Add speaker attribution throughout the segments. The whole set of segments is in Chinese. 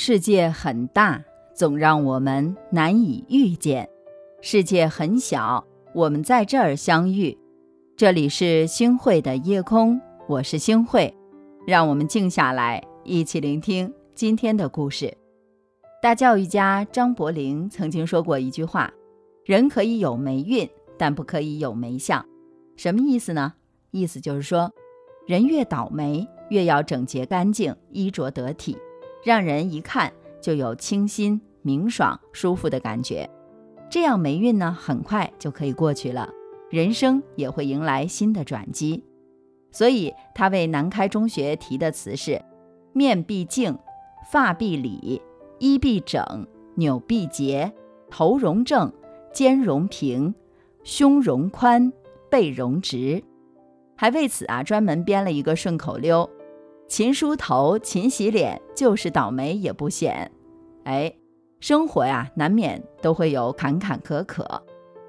Speaker 1: 世界很大，总让我们难以遇见；世界很小，我们在这儿相遇。这里是星汇的夜空，我是星汇，让我们静下来，一起聆听今天的故事。大教育家张伯苓曾经说过一句话：“人可以有霉运，但不可以有霉相。”什么意思呢？意思就是说，人越倒霉，越要整洁干净，衣着得体。让人一看就有清新、明爽、舒服的感觉，这样霉运呢很快就可以过去了，人生也会迎来新的转机。所以他为南开中学提的词是：面必净，发必理，衣必整，纽必结，头容正，肩容平，胸容宽，背容直。还为此啊专门编了一个顺口溜。勤梳头，勤洗脸，就是倒霉也不显。哎，生活呀，难免都会有坎坎坷坷。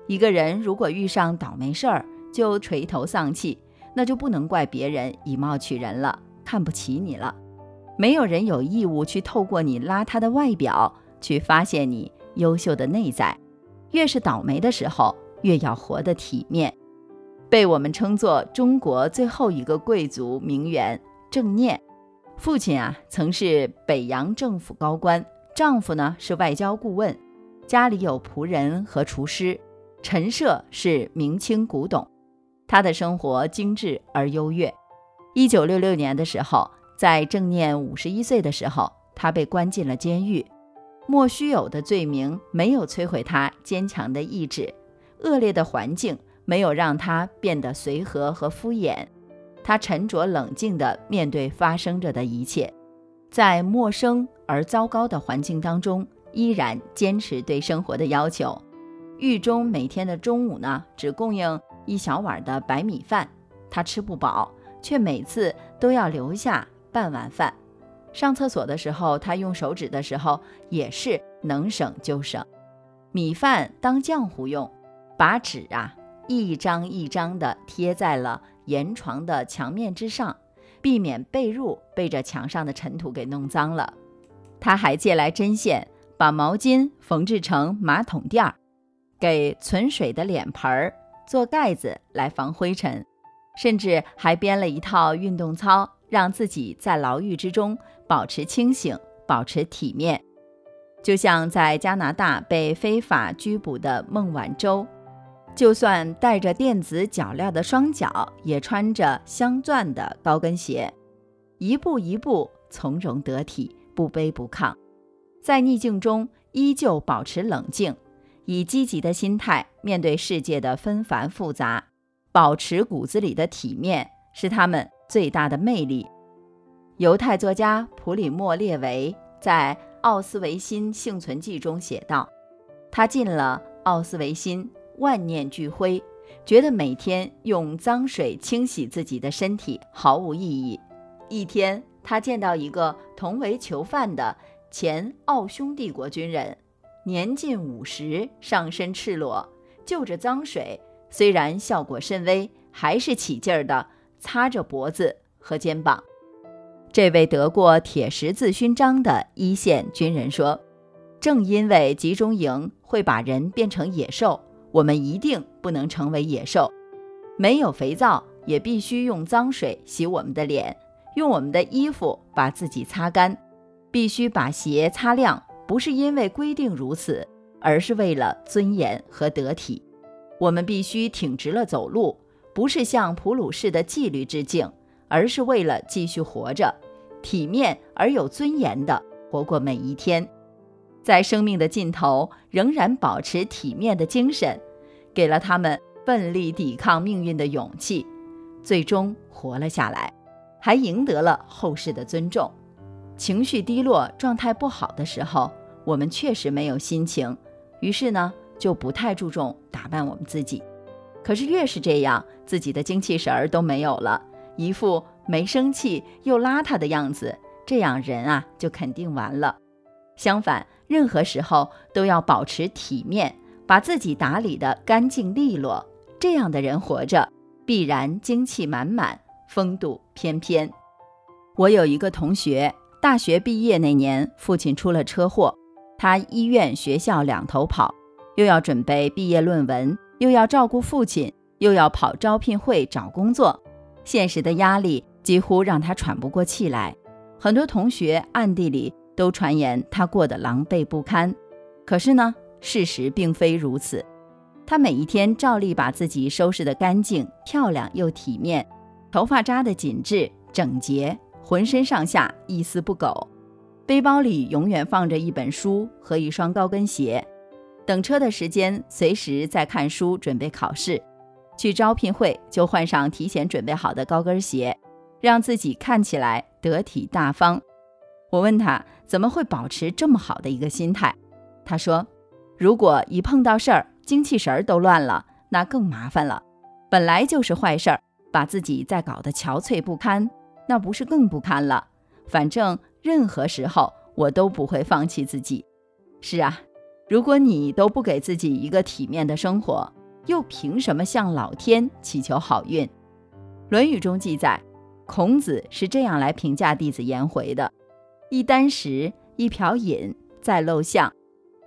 Speaker 1: 一个人如果遇上倒霉事儿就垂头丧气，那就不能怪别人以貌取人了，看不起你了。没有人有义务去透过你邋遢的外表去发现你优秀的内在。越是倒霉的时候，越要活得体面。被我们称作中国最后一个贵族名媛。郑念，父亲啊曾是北洋政府高官，丈夫呢是外交顾问，家里有仆人和厨师，陈设是明清古董，他的生活精致而优越。一九六六年的时候，在郑念五十一岁的时候，他被关进了监狱。莫须有的罪名没有摧毁他坚强的意志，恶劣的环境没有让他变得随和和敷衍。他沉着冷静地面对发生着的一切，在陌生而糟糕的环境当中，依然坚持对生活的要求。狱中每天的中午呢，只供应一小碗的白米饭，他吃不饱，却每次都要留下半碗饭。上厕所的时候，他用手指的时候也是能省就省，米饭当浆糊用，把纸啊一张一张地贴在了。沿床的墙面之上，避免被褥被这墙上的尘土给弄脏了。他还借来针线，把毛巾缝制成马桶垫儿，给存水的脸盆儿做盖子来防灰尘，甚至还编了一套运动操，让自己在牢狱之中保持清醒，保持体面。就像在加拿大被非法拘捕的孟晚舟。就算带着电子脚镣的双脚，也穿着镶钻的高跟鞋，一步一步从容得体，不卑不亢，在逆境中依旧保持冷静，以积极的心态面对世界的纷繁复杂，保持骨子里的体面，是他们最大的魅力。犹太作家普里莫列维在《奥斯维辛幸存记》中写道：“他进了奥斯维辛。”万念俱灰，觉得每天用脏水清洗自己的身体毫无意义。一天，他见到一个同为囚犯的前奥匈帝国军人，年近五十，上身赤裸，就着脏水，虽然效果甚微，还是起劲儿的擦着脖子和肩膀。这位得过铁十字勋章的一线军人说：“正因为集中营会把人变成野兽。”我们一定不能成为野兽，没有肥皂也必须用脏水洗我们的脸，用我们的衣服把自己擦干，必须把鞋擦亮，不是因为规定如此，而是为了尊严和得体。我们必须挺直了走路，不是向普鲁士的纪律致敬，而是为了继续活着，体面而有尊严的活过每一天。在生命的尽头，仍然保持体面的精神，给了他们奋力抵抗命运的勇气，最终活了下来，还赢得了后世的尊重。情绪低落、状态不好的时候，我们确实没有心情，于是呢，就不太注重打扮我们自己。可是越是这样，自己的精气神儿都没有了，一副没生气又邋遢的样子，这样人啊，就肯定完了。相反。任何时候都要保持体面，把自己打理得干净利落。这样的人活着，必然精气满满，风度翩翩。我有一个同学，大学毕业那年，父亲出了车祸，他医院、学校两头跑，又要准备毕业论文，又要照顾父亲，又要跑招聘会找工作，现实的压力几乎让他喘不过气来。很多同学暗地里都传言他过得狼狈不堪，可是呢，事实并非如此。他每一天照例把自己收拾得干净、漂亮又体面，头发扎得紧致、整洁。浑身上下一丝不苟，背包里永远放着一本书和一双高跟鞋。等车的时间，随时在看书准备考试。去招聘会就换上提前准备好的高跟鞋，让自己看起来得体大方。我问他怎么会保持这么好的一个心态，他说：“如果一碰到事儿，精气神儿都乱了，那更麻烦了。本来就是坏事儿，把自己再搞得憔悴不堪。”那不是更不堪了？反正任何时候我都不会放弃自己。是啊，如果你都不给自己一个体面的生活，又凭什么向老天祈求好运？《论语》中记载，孔子是这样来评价弟子颜回的：“一箪食，一瓢饮，在陋巷，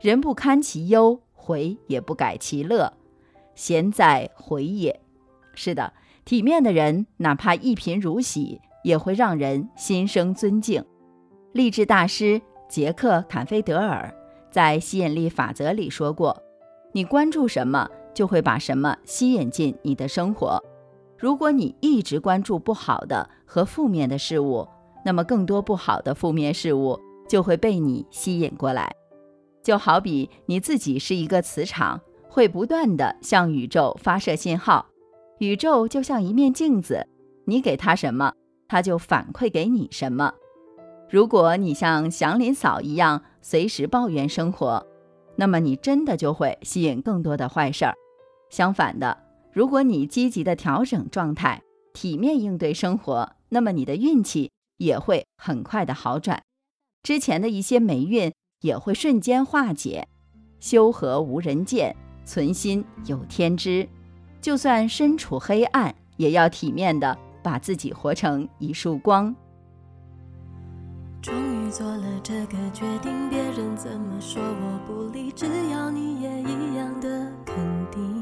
Speaker 1: 人不堪其忧，回也不改其乐，贤哉回也。”是的，体面的人，哪怕一贫如洗。也会让人心生尊敬。励志大师杰克·坎菲德尔在《吸引力法则》里说过：“你关注什么，就会把什么吸引进你的生活。如果你一直关注不好的和负面的事物，那么更多不好的负面事物就会被你吸引过来。就好比你自己是一个磁场，会不断的向宇宙发射信号。宇宙就像一面镜子，你给它什么？”它就反馈给你什么？如果你像祥林嫂一样随时抱怨生活，那么你真的就会吸引更多的坏事儿。相反的，如果你积极的调整状态，体面应对生活，那么你的运气也会很快的好转，之前的一些霉运也会瞬间化解。修和无人见，存心有天知。就算身处黑暗，也要体面的。把自己活成一束光。
Speaker 2: 终于做了这个决定，别人怎么说我不理，只要你也一样的肯定，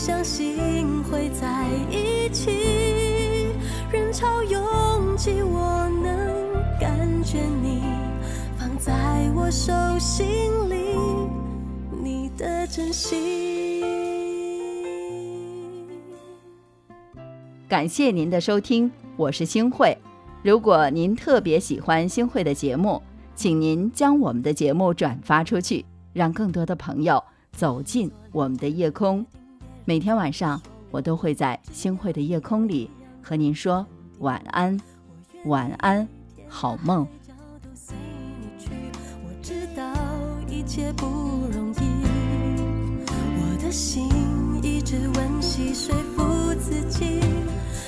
Speaker 2: 相信会在一起，人潮拥挤，我能感觉你放在我手心里，你的真心。
Speaker 1: 感谢您的收听，我是星慧。如果您特别喜欢星慧的节目，请您将我们的节目转发出去，让更多的朋友走进我们的夜空。每天晚上，我都会在星汇的夜空里和您说晚安，晚安，好梦。
Speaker 2: 我知道一切不容易，我的心一直温习说服自己，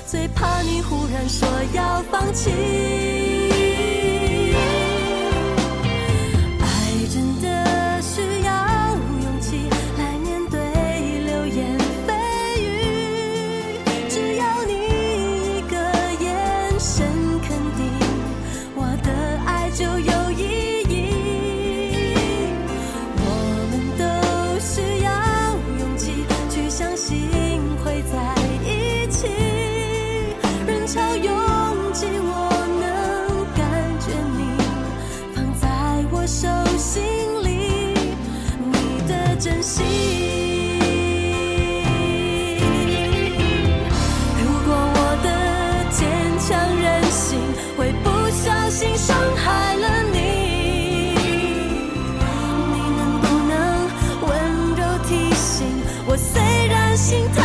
Speaker 2: 最怕你忽然说要放弃。伤害了你，你能不能温柔提醒我？虽然心疼。